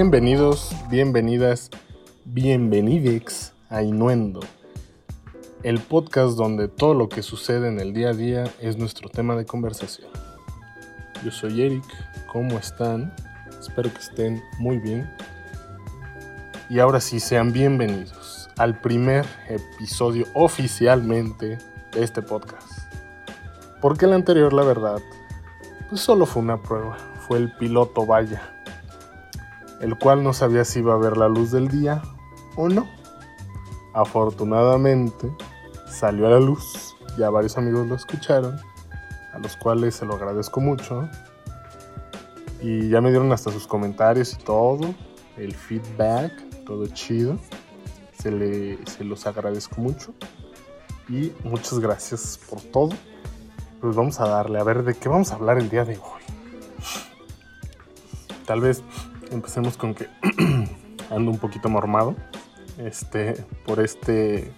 Bienvenidos, bienvenidas, bienvenidex a Inuendo, el podcast donde todo lo que sucede en el día a día es nuestro tema de conversación. Yo soy Eric, ¿cómo están? Espero que estén muy bien. Y ahora sí, sean bienvenidos al primer episodio oficialmente de este podcast. Porque el anterior, la verdad, pues solo fue una prueba, fue el piloto vaya, el cual no sabía si iba a ver la luz del día o no. Afortunadamente salió a la luz, ya varios amigos lo escucharon, a los cuales se lo agradezco mucho. Y ya me dieron hasta sus comentarios y todo, el feedback, todo chido. Se, le, se los agradezco mucho. Y muchas gracias por todo. Pues vamos a darle, a ver de qué vamos a hablar el día de hoy. Tal vez empecemos con que ando un poquito mormado. Este, por este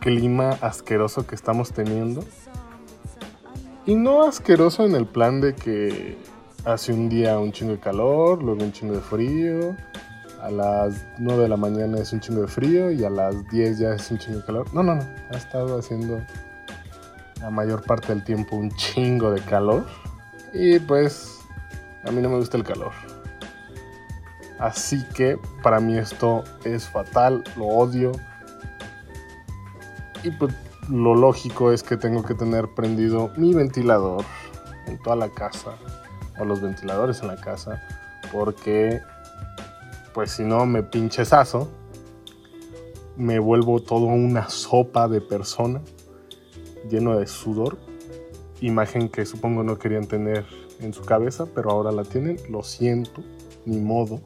clima asqueroso que estamos teniendo. Y no asqueroso en el plan de que hace un día un chingo de calor, luego un chingo de frío. A las 9 de la mañana es un chingo de frío y a las 10 ya es un chingo de calor. No, no, no. Ha estado haciendo la mayor parte del tiempo un chingo de calor. Y pues a mí no me gusta el calor. Así que para mí esto es fatal, lo odio. Y pues lo lógico es que tengo que tener prendido mi ventilador en toda la casa. O los ventiladores en la casa. Porque pues si no me pinchesazo. Me vuelvo todo una sopa de persona lleno de sudor. Imagen que supongo no querían tener en su cabeza, pero ahora la tienen. Lo siento, ni modo.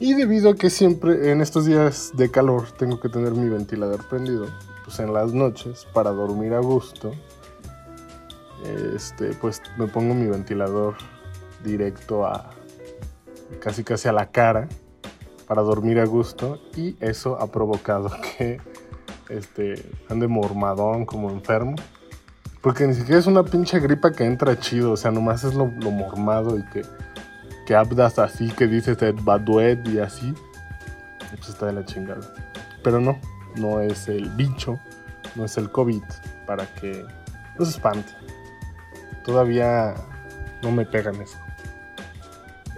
Y debido a que siempre en estos días de calor tengo que tener mi ventilador prendido, pues en las noches para dormir a gusto, este, pues me pongo mi ventilador directo a casi casi a la cara para dormir a gusto y eso ha provocado que este, ande mormadón como enfermo. Porque ni siquiera es una pinche gripa que entra chido, o sea, nomás es lo, lo mormado y que, que habdas así, que dices baduet y así. Pues está de la chingada. Pero no, no es el bicho, no es el COVID, para que no se espante. Todavía no me pegan eso.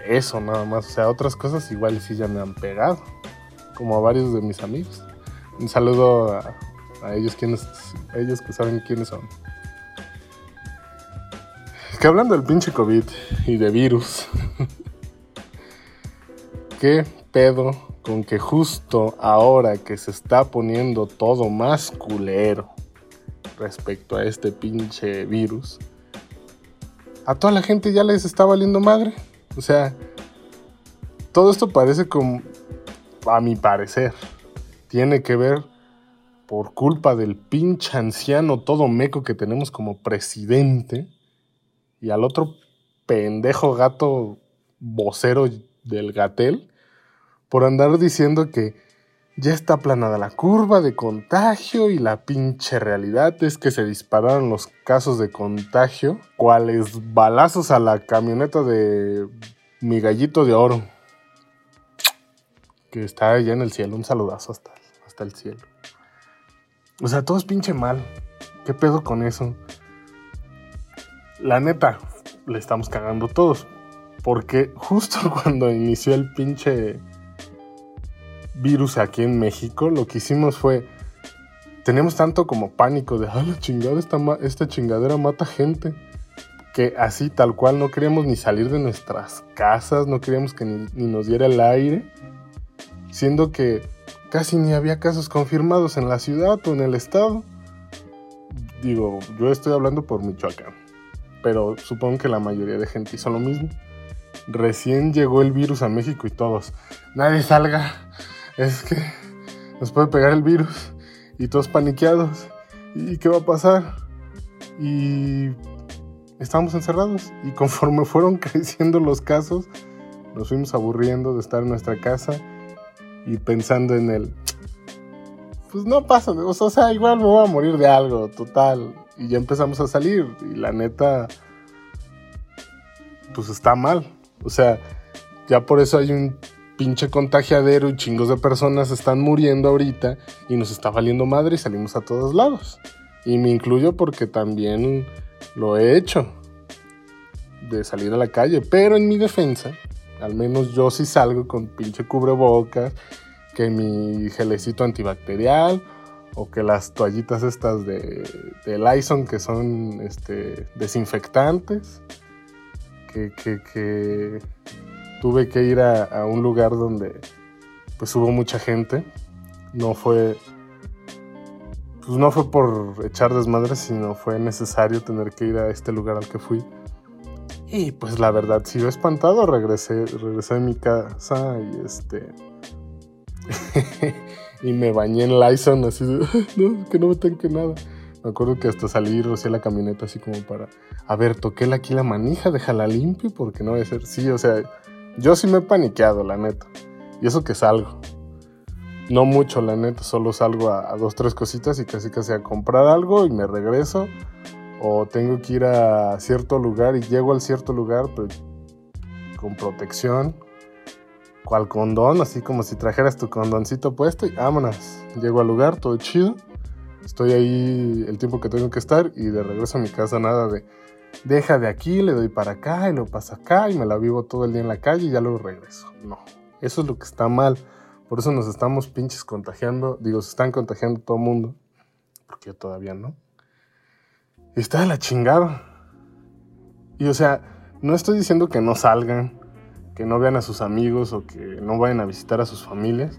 Eso nada más, o sea, otras cosas igual sí ya me han pegado, como a varios de mis amigos. Un saludo a, a ellos, quienes, a ellos que saben quiénes son. Que hablando del pinche COVID y de virus, ¿qué pedo con que justo ahora que se está poniendo todo más culero respecto a este pinche virus, a toda la gente ya les está valiendo madre? O sea, todo esto parece como, a mi parecer, tiene que ver por culpa del pinche anciano todo meco que tenemos como presidente y al otro pendejo gato vocero del gatel por andar diciendo que ya está aplanada la curva de contagio y la pinche realidad es que se dispararon los casos de contagio, cuales balazos a la camioneta de mi gallito de oro, que está allá en el cielo, un saludazo hasta, hasta el cielo. O sea, todo es pinche mal. ¿Qué pedo con eso? La neta, le estamos cagando todos. Porque justo cuando inició el pinche virus aquí en México, lo que hicimos fue. Tenemos tanto como pánico de, ah, la chingada, esta, esta chingadera mata gente. Que así, tal cual, no queríamos ni salir de nuestras casas, no queríamos que ni, ni nos diera el aire. Siendo que casi ni había casos confirmados en la ciudad o en el estado. Digo, yo estoy hablando por Michoacán pero supongo que la mayoría de gente hizo lo mismo. Recién llegó el virus a México y todos, nadie salga, es que nos puede pegar el virus y todos paniqueados. ¿Y qué va a pasar? Y estábamos encerrados y conforme fueron creciendo los casos, nos fuimos aburriendo de estar en nuestra casa y pensando en el, pues no pasa, o sea, igual me voy a morir de algo, total. Y ya empezamos a salir y la neta, pues está mal. O sea, ya por eso hay un pinche contagiadero y chingos de personas están muriendo ahorita y nos está valiendo madre y salimos a todos lados. Y me incluyo porque también lo he hecho de salir a la calle, pero en mi defensa, al menos yo sí salgo con pinche cubrebocas, que mi gelecito antibacterial o que las toallitas estas de, de Lyson que son este, desinfectantes, que, que, tuve que ir a, un lugar donde pues hubo mucha gente, no fue pues no fue por echar desmadre, sino fue necesario tener que ir a este lugar al que fui. Y pues la verdad, si yo espantado, regresé, regresé a mi casa y este y me bañé en Lyson, así de, no, que no me tenga nada. Me acuerdo que hasta salí y rocié la camioneta así como para, a ver, toqué aquí la manija, déjala limpio porque no va a ser. Sí, o sea, yo sí me he paniqueado, la neta. Y eso que salgo. No mucho, la neta, solo salgo a, dos, tres cositas y casi casi a comprar algo y me regreso. O tengo que ir a cierto lugar y llego al cierto lugar, pues con protección cual condón, así como si trajeras tu condoncito puesto y vámonos. Llego al lugar, todo chido. Estoy ahí el tiempo que tengo que estar y de regreso a mi casa nada de deja de aquí, le doy para acá y lo paso acá y me la vivo todo el día en la calle y ya luego regreso. No, eso es lo que está mal. Por eso nos estamos pinches contagiando. Digo, se están contagiando todo el mundo. Porque yo todavía no. Y está de la chingada. Y o sea, no estoy diciendo que no salgan que no vean a sus amigos o que no vayan a visitar a sus familias.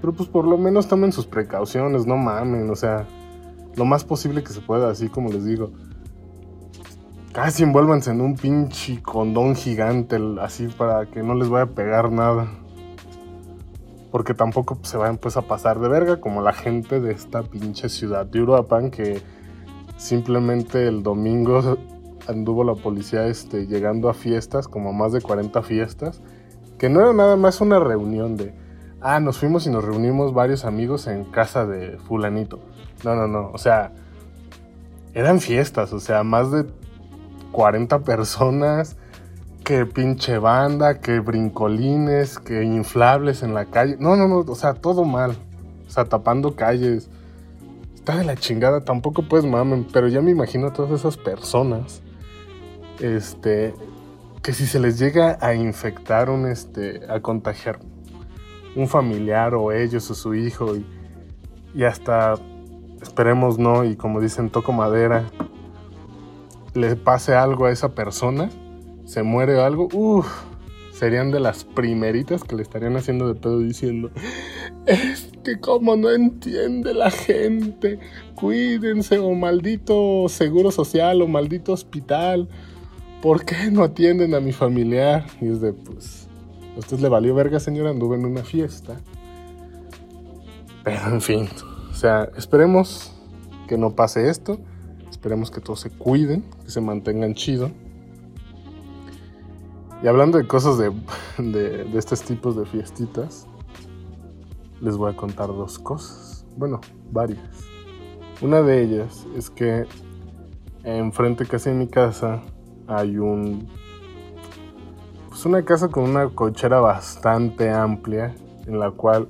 Pero pues por lo menos tomen sus precauciones, no mamen, o sea, lo más posible que se pueda, así como les digo. Casi envuélvanse en un pinche condón gigante, así para que no les vaya a pegar nada. Porque tampoco se vayan pues a pasar de verga como la gente de esta pinche ciudad de Uruapan que simplemente el domingo anduvo la policía este, llegando a fiestas, como más de 40 fiestas, que no era nada más una reunión de, ah, nos fuimos y nos reunimos varios amigos en casa de fulanito. No, no, no, o sea, eran fiestas, o sea, más de 40 personas, que pinche banda, que brincolines, que inflables en la calle. No, no, no, o sea, todo mal. O sea, tapando calles. Está de la chingada, tampoco pues mamen, pero ya me imagino a todas esas personas este, que si se les llega a infectar un, este, a contagiar un familiar o ellos o su hijo y, hasta, esperemos no, y como dicen, toco madera, le pase algo a esa persona, se muere algo, uff, serían de las primeritas que le estarían haciendo de pedo diciendo, es que como no entiende la gente, cuídense o maldito seguro social o maldito hospital ¿por qué no atienden a mi familiar? Y es de, pues, a usted le valió verga, señora, anduve en una fiesta. Pero en fin, o sea, esperemos que no pase esto. Esperemos que todos se cuiden, que se mantengan chido. Y hablando de cosas de, de, de estos tipos de fiestitas, les voy a contar dos cosas. Bueno, varias. Una de ellas es que enfrente casi de mi casa hay un pues una casa con una cochera bastante amplia en la cual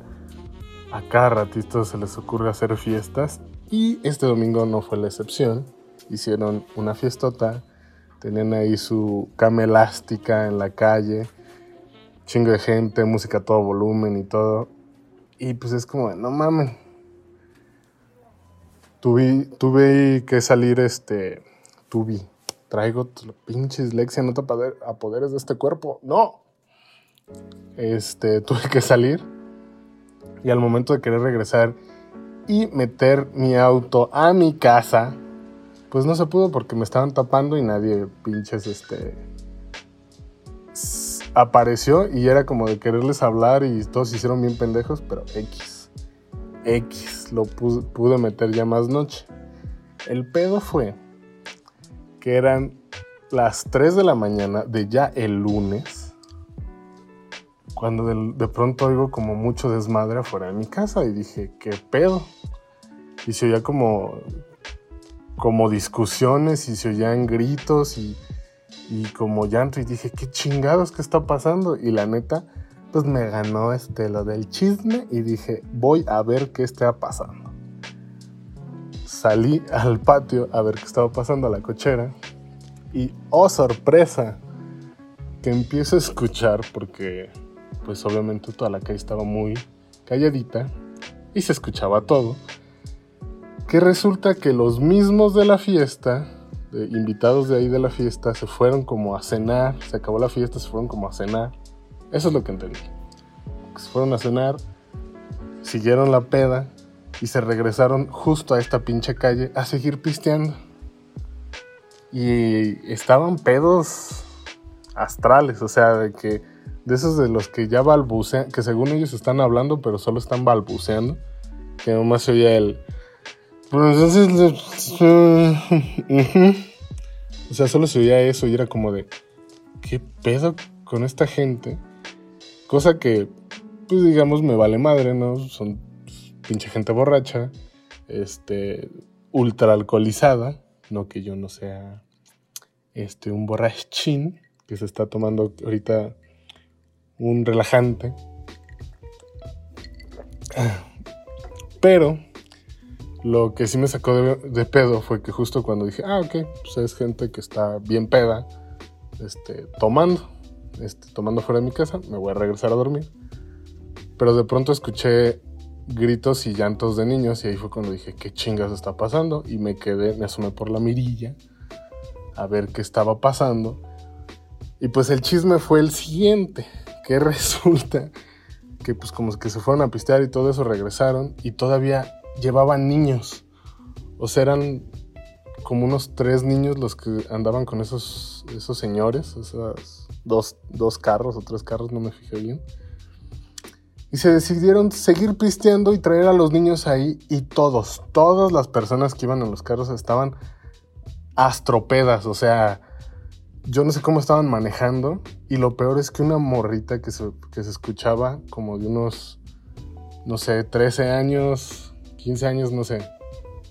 a cada ratito se les ocurre hacer fiestas y este domingo no fue la excepción. Hicieron una fiestota, tenían ahí su cama elástica en la calle, chingo de gente, música a todo volumen y todo. Y pues es como, no mamen. Tuve, tuve que salir este, tuve, traigo pinche dislexia, no te poderes de este cuerpo. No. Este, tuve que salir y al momento de querer regresar y meter mi auto a mi casa, pues no se pudo porque me estaban tapando y nadie pinches este apareció y era como de quererles hablar y todos se hicieron bien pendejos, pero X. X lo pude meter ya más noche. El pedo fue que eran las 3 de la mañana de ya el lunes, cuando de, pronto oigo como mucho desmadre afuera de mi casa y dije, ¿qué pedo? Y se oía como, como discusiones y se oían gritos y, y como llanto y dije, ¿qué chingados que está pasando? Y la neta, pues me ganó este, lo del chisme y dije, voy a ver qué está pasando. Salí al patio a ver qué estaba pasando a la cochera y, oh sorpresa, que empiezo a escuchar porque pues obviamente toda la calle estaba muy calladita y se escuchaba todo. Que resulta que los mismos de la fiesta, invitados de ahí de la fiesta, se fueron como a cenar, se acabó la fiesta, se fueron como a cenar. Eso es lo que entendí. Se fueron a cenar, siguieron la peda y se regresaron justo a esta pinche calle a seguir pisteando. Y estaban pedos astrales, o sea, de que de esos de los que ya balbucean, que según ellos están hablando, pero solo están balbuceando, que nomás se oía el... O sea, solo se oía eso y era como de, ¿qué pedo con esta gente? Cosa que, pues digamos, me vale madre, ¿no? Son pinche gente borracha, este, ultra alcoholizada, no que yo no sea, este, un borrachín que se está tomando ahorita un relajante. Pero lo que sí me sacó de, pedo fue que justo cuando dije, ah, ok, pues es gente que está bien peda, este, tomando, este, tomando fuera de mi casa, me voy a regresar a dormir. Pero de pronto escuché gritos y llantos de niños y ahí fue cuando dije, ¿qué chingas está pasando? Y me quedé, me asomé por la mirilla a ver qué estaba pasando. Y pues el chisme fue el siguiente que resulta que pues como que se fueron a pistear y todo eso regresaron y todavía llevaban niños. O sea, eran como unos tres niños los que andaban con esos, esos señores, esos dos, dos carros o tres carros, no me fijé bien. Y se decidieron seguir pisteando y traer a los niños ahí y todos, todas las personas que iban en los carros estaban astropedas, o sea, yo no sé cómo estaban manejando y lo peor es que una morrita que se, que se escuchaba como de unos, no sé, 13 años, 15 años, no sé,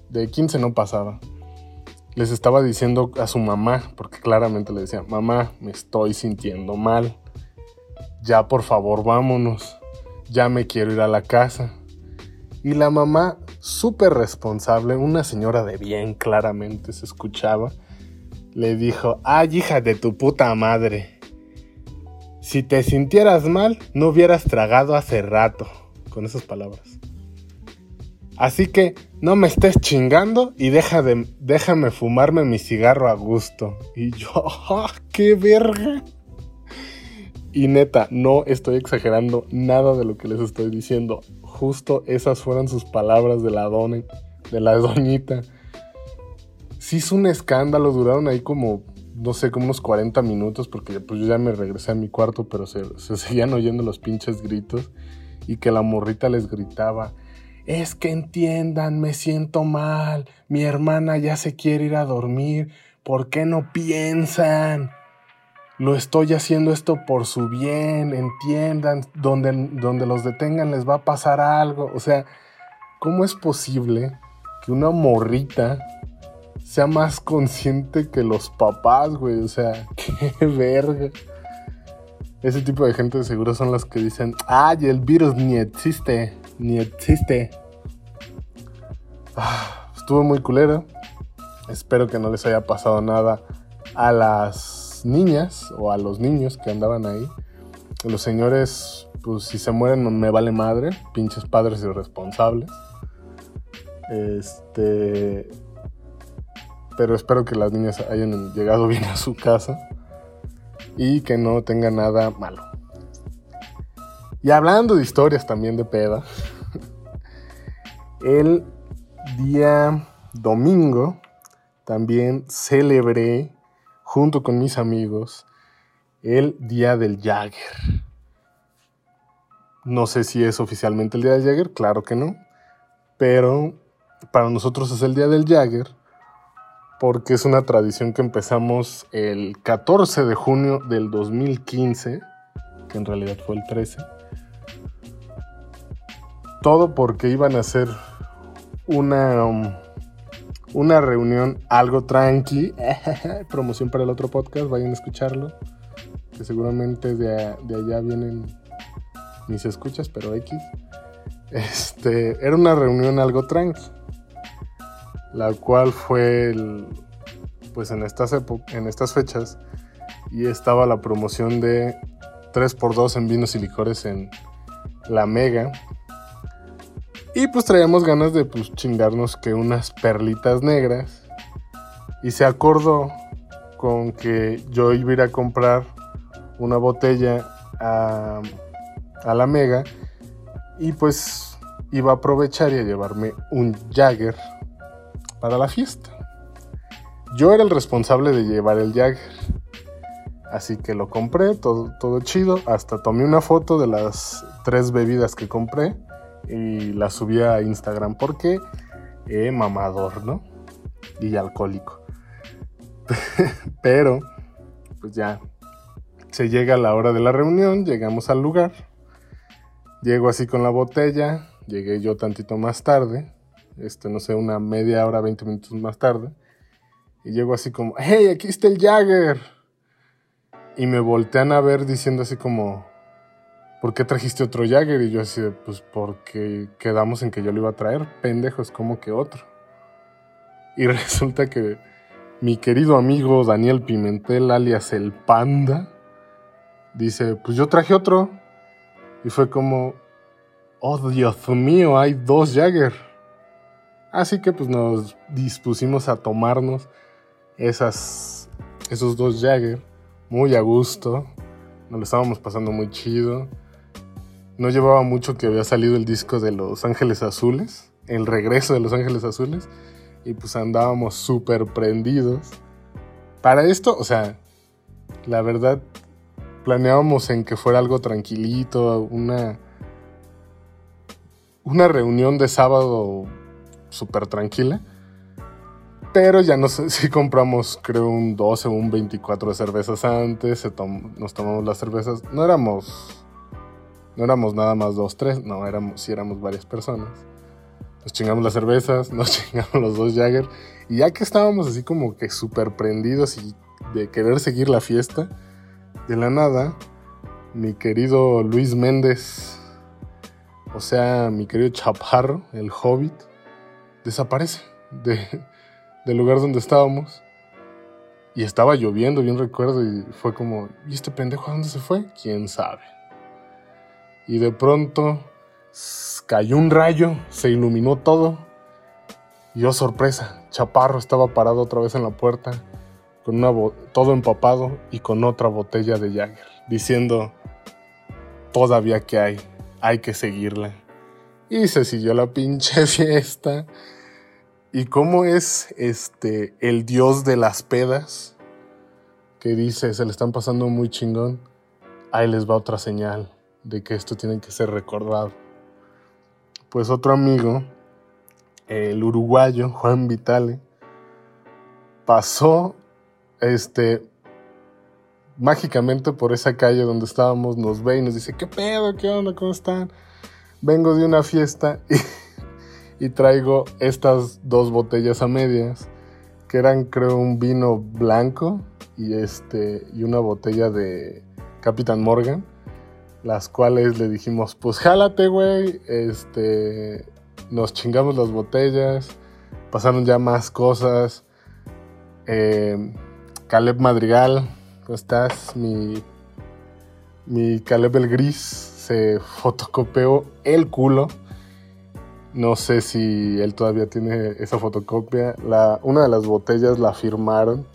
de 15 no pasaba. Les estaba diciendo a su mamá, porque claramente le decía, mamá, me estoy sintiendo mal. Ya por favor vámonos. Ya me quiero ir a la casa. Y la mamá, súper responsable, una señora de bien claramente se escuchaba, le dijo, ay hija de tu puta madre, si te sintieras mal, no hubieras tragado hace rato, con esas palabras. Así que no me estés chingando y deja de, déjame fumarme mi cigarro a gusto. Y yo, ¡ah, qué verga! Y neta, no estoy exagerando nada de lo que les estoy diciendo. Justo esas fueron sus palabras de la dona, de la doñita sí es un escándalo, duraron ahí como, no sé, como unos 40 minutos, porque pues yo ya me regresé a mi cuarto, pero se, seguían oyendo los pinches gritos y que la morrita les gritaba, es que entiendan, me siento mal, mi hermana ya se quiere ir a dormir, ¿por qué no piensan? Lo estoy haciendo esto por su bien, entiendan, donde, donde los detengan les va a pasar algo. O sea, ¿cómo es posible que una morrita sea más consciente que los papás, güey. O sea, qué verga. Ese tipo de gente seguro son los que dicen, ay, el virus ni existe, ni existe. Ah, estuvo muy culero. Espero que no les haya pasado nada a las niñas o a los niños que andaban ahí. Los señores, pues si se mueren me vale madre, pinches padres irresponsables. Este, pero espero que las niñas hayan llegado bien a su casa y que no tenga nada malo. Y hablando de historias también de peda, el día domingo también celebré junto con mis amigos el Día del Jagger. No sé si es oficialmente el Día del Jagger, claro que no, pero para nosotros es el Día del Jagger porque es una tradición que empezamos el 14 de junio del 2015, que en realidad fue el 13. Todo porque iban a hacer una, um, una reunión algo tranqui. Promoción para el otro podcast, vayan a escucharlo. Que seguramente de, de allá vienen mis escuchas, pero X. Este, era una reunión algo tranqui. La cual fue pues en estas, en estas fechas. Y estaba la promoción de 3x2 en vinos y licores en la Mega. Y pues traíamos ganas de pues chingarnos que unas perlitas negras. Y se acordó con que yo iba a ir a comprar una botella a, a la Mega. Y pues iba a aprovechar y a llevarme un Jagger para la fiesta. Yo era el responsable de llevar el Jagger. Así que lo compré, todo, todo chido. Hasta tomé una foto de las tres bebidas que compré y la subí a Instagram porque eh, mamador, ¿no? Y alcohólico. Pero, pues ya, se llega la hora de la reunión, llegamos al lugar, llego así con la botella, llegué yo tantito más tarde, este, no sé, una media hora, 20 minutos más tarde, y llego así como, hey, aquí está el Jagger. Y me voltean a ver diciendo así como, ¿por qué trajiste otro Jagger? Y yo así, pues porque quedamos en que yo lo iba a traer, pendejo, es como que otro. Y resulta que mi querido amigo Daniel Pimentel, alias el Panda, dice, pues yo traje otro. Y fue como, oh Dios mío, hay dos Jagger. Así que pues nos dispusimos a tomarnos esas, esos dos Jagger muy a gusto. Nos lo estábamos pasando muy chido. No llevaba mucho que había salido el disco de Los Ángeles Azules, el regreso de Los Ángeles Azules, y pues andábamos súper prendidos. Para esto, o sea, la verdad, planeábamos en que fuera algo tranquilito, una, una reunión de sábado súper tranquila. Pero ya no sé si compramos, creo, un 12 o un 24 de cervezas antes, nos tomamos las cervezas. No éramos no éramos nada más dos, tres, no, éramos, sí éramos varias personas. Nos chingamos las cervezas, nos chingamos los dos Jagger. Y ya que estábamos así como que súper prendidos y de querer seguir la fiesta, de la nada, mi querido Luis Méndez, o sea, mi querido Chaparro, el hobbit, desaparece de, del lugar donde estábamos. Y estaba lloviendo, bien recuerdo, y fue como, ¿y este pendejo a dónde se fue? ¿Quién sabe? y de pronto cayó un rayo, se iluminó todo. Y oh sorpresa, Chaparro estaba parado otra vez en la puerta, con una todo empapado y con otra botella de Jagger, diciendo, todavía que hay, hay que seguirla. Y se siguió la pinche fiesta. ¿Y cómo es este el dios de las pedas? Que dice, se le están pasando muy chingón. Ahí les va otra señal de que esto tiene que ser recordado. Pues otro amigo, el uruguayo Juan Vitale, pasó este mágicamente por esa calle donde estábamos, nos ve y nos dice, ¿qué pedo? ¿Qué onda? ¿Cómo están? Vengo de una fiesta y, y traigo estas dos botellas a medias, que eran creo un vino blanco y, este, y una botella de Capitán Morgan las cuales le dijimos, pues jálate, güey, este, nos chingamos las botellas, pasaron ya más cosas. Eh, Caleb Madrigal, ¿cómo estás? Mi, mi Caleb el Gris se fotocopió el culo. No sé si él todavía tiene esa fotocopia. La, una de las botellas la firmaron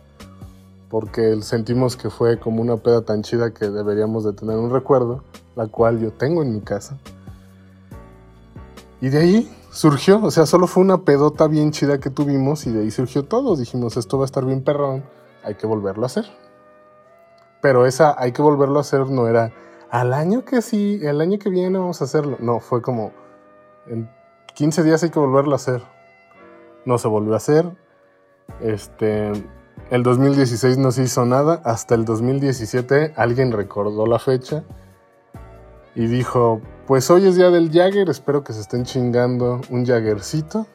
porque sentimos que fue como una peda tan chida que deberíamos de tener un recuerdo, la cual yo tengo en mi casa. Y de ahí surgió, o sea, solo fue una pedota bien chida que tuvimos y de ahí surgió todo. Dijimos, esto va a estar bien perrón, hay que volverlo a hacer. Pero esa hay que volverlo a hacer no era al año que sí, el año que viene vamos a hacerlo. No, fue como en 15 días hay que volverlo a hacer. No se volvió a hacer. Este, el 2016 no se hizo nada, hasta el 2017 alguien recordó la fecha y dijo, pues hoy es día del Jagger, espero que se estén chingando un Jaggercito.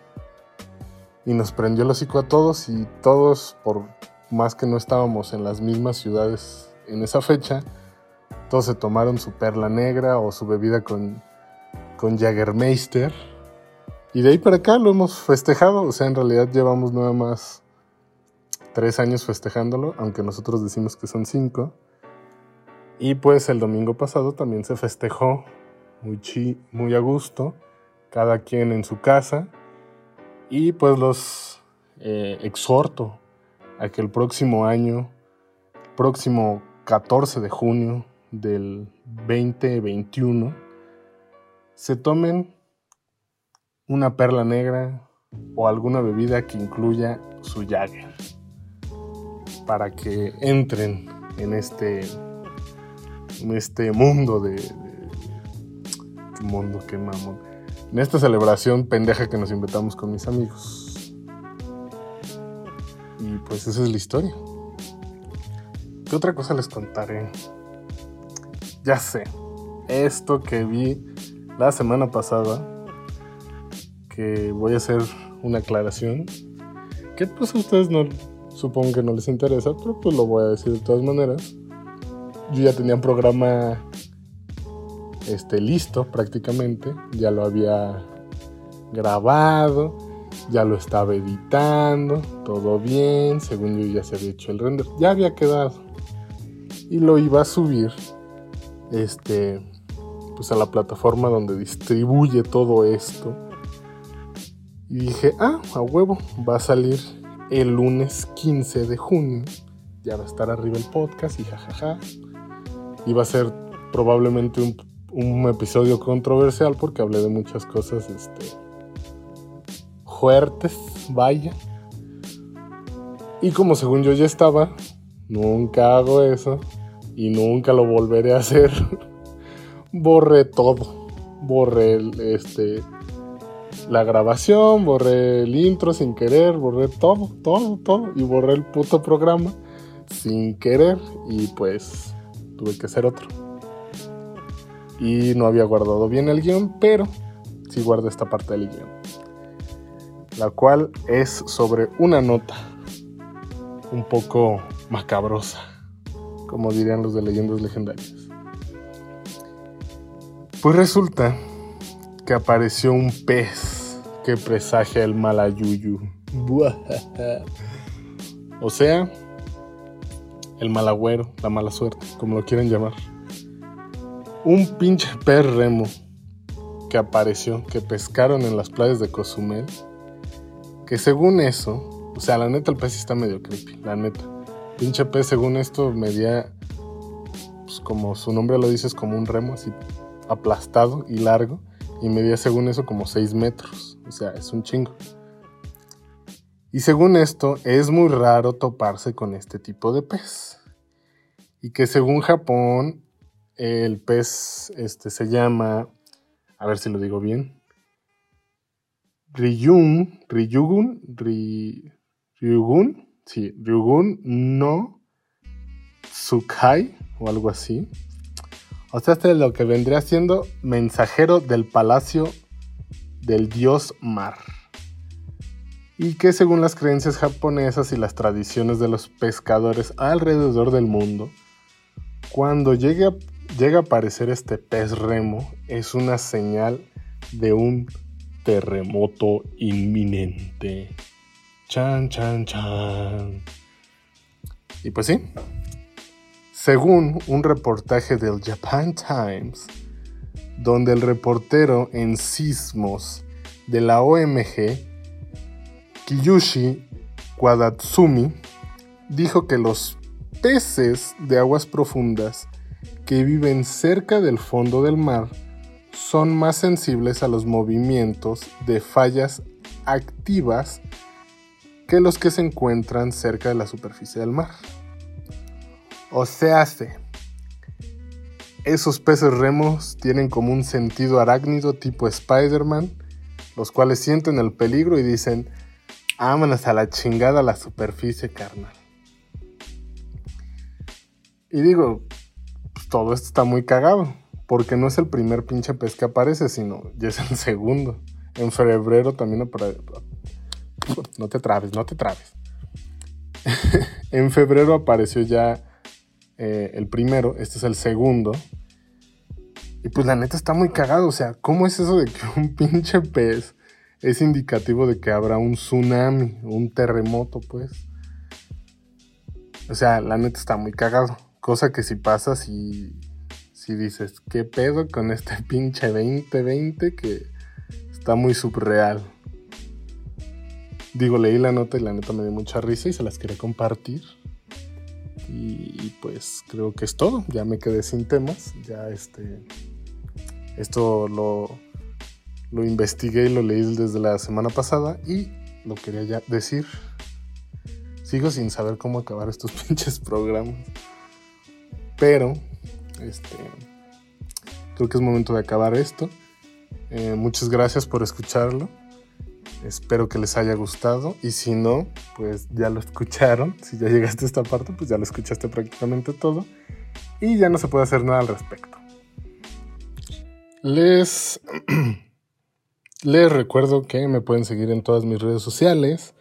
y nos prendió el hocico a todos y todos, por más que no estábamos en las mismas ciudades en esa fecha, todos se tomaron su perla negra o su bebida con, con Jagermeister. Y de ahí para acá lo hemos festejado, o sea, en realidad llevamos nada más tres años festejándolo, aunque nosotros decimos que son cinco. Y pues el domingo pasado también se festejó muy, muy a gusto, cada quien en su casa. Y pues los eh, exhorto a que el próximo año, próximo 14 de junio del 2021, se tomen una perla negra o alguna bebida que incluya su Jagger para que entren en este este mundo de, de mundo que mamón en esta celebración pendeja que nos inventamos con mis amigos y pues esa es la historia ¿qué otra cosa les contaré? Ya sé esto que vi la semana pasada que voy a hacer una aclaración que pues a ustedes no supongo que no les interesa, pero pues lo voy a decir de todas maneras. Yo ya tenía un programa este, listo prácticamente, ya lo había grabado, ya lo estaba editando, todo bien, según yo ya se había hecho el render, ya había quedado. Y lo iba a subir este pues a la plataforma donde distribuye todo esto. Y dije, ah, a huevo, va a salir el lunes 15 de junio. Ya va a estar arriba el podcast y jajaja. Y va a ser probablemente un, episodio controversial porque hablé de muchas cosas este, fuertes, vaya. Y como según yo ya estaba, nunca hago eso y nunca lo volveré a hacer. borré todo. Borré este la grabación, borré el intro sin querer, borré todo, todo, todo. Y borré el puto programa sin querer. Y pues tuve que hacer otro. Y no había guardado bien el guion, pero sí guardé esta parte del guion. La cual es sobre una nota un poco macabrosa, como dirían los de leyendas legendarias. Pues resulta que apareció un pez que presagia el malayuyu. o sea, el malagüero, la mala suerte, como lo quieren llamar. Un pinche pez remo que apareció, que pescaron en las playas de Cozumel. Que según eso, o sea, la neta el pez está medio creepy, la neta. Pinche pez, según esto, medía, pues como su nombre lo dice, es como un remo así aplastado y largo y medía según eso como 6 metros. O sea, es un chingo. Y según esto, es muy raro toparse con este tipo de pez. Y que según Japón, el pez este, se llama, a ver si lo digo bien, Ryun, Ryugun, Ryugun, sí, Ryugun no Tsukai o algo así. O sea, este es lo que vendría siendo mensajero del palacio del dios mar. Y que según las creencias japonesas y las tradiciones de los pescadores alrededor del mundo, cuando llegue llega a aparecer este pez remo, es una señal de un terremoto inminente. Chan, chan, chan. Y pues sí, según un reportaje del Japan Times, donde el reportero en sismos de la OMG, Kiyushi Wadatsumi, dijo que los peces de aguas profundas que viven cerca del fondo del mar son más sensibles a los movimientos de fallas activas que los que se encuentran cerca de la superficie del mar. O sea, esos peces remos tienen como un sentido arácnido tipo Spider-Man, los cuales sienten el peligro y dicen, ámanos a la chingada la superficie, carnal. Y digo, pues, todo esto está muy cagado, porque no es el primer pinche pez que aparece, sino ya es el segundo. En febrero también no te trabes, no te trabes. en febrero apareció ya eh, el primero, este es el segundo. Y pues la neta está muy cagado, o sea, ¿cómo es eso de que un pinche pez es indicativo de que habrá un tsunami, un terremoto, pues? O sea, la neta está muy cagado. Cosa que si pasas y si dices, ¿qué pedo con este pinche 2020 que está muy subreal? Digo, leí la nota y la neta me dio mucha risa y se las quería compartir. Y, pues creo que es todo. Ya me quedé sin temas. Ya este. Esto lo, lo investigué y lo leí desde la semana pasada y lo quería ya decir. Sigo sin saber cómo acabar estos pinches programas. Pero, este. Creo que es momento de acabar esto. Eh, muchas gracias por escucharlo. Espero que les haya gustado y si no, pues ya lo escucharon. Si ya llegaste a esta parte, pues ya lo escuchaste prácticamente todo y ya no se puede hacer nada al respecto. Les, les recuerdo que me pueden seguir en todas mis redes sociales,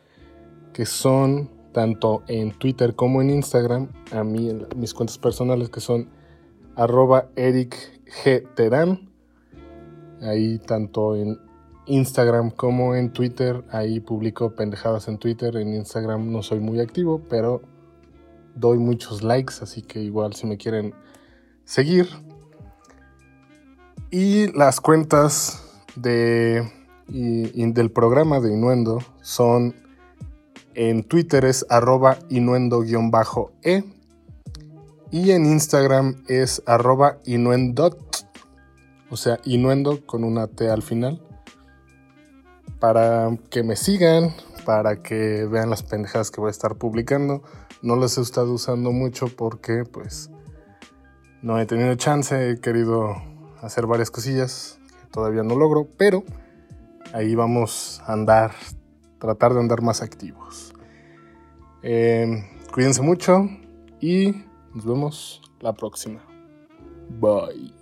que son tanto en Twitter como en Instagram, a mí en mis cuentas personales que son arroba ahí tanto en Instagram como en Twitter. Ahí publico pendejadas en Twitter. En Instagram no soy muy activo, pero doy muchos likes, así que igual si me quieren seguir. Y las cuentas de, del programa de Inuendo son en Twitter es arroba inuendo-e y en Instagram es arroba inuendot, o sea, inuendo con una T al final para que me sigan, para que vean las pendejadas que voy a estar publicando. No las he estado usando mucho porque pues no he tenido chance, he querido hacer varias cosillas que todavía no logro, pero ahí vamos a andar, tratar de andar más activos. Eh, cuídense mucho y nos vemos la próxima. Bye.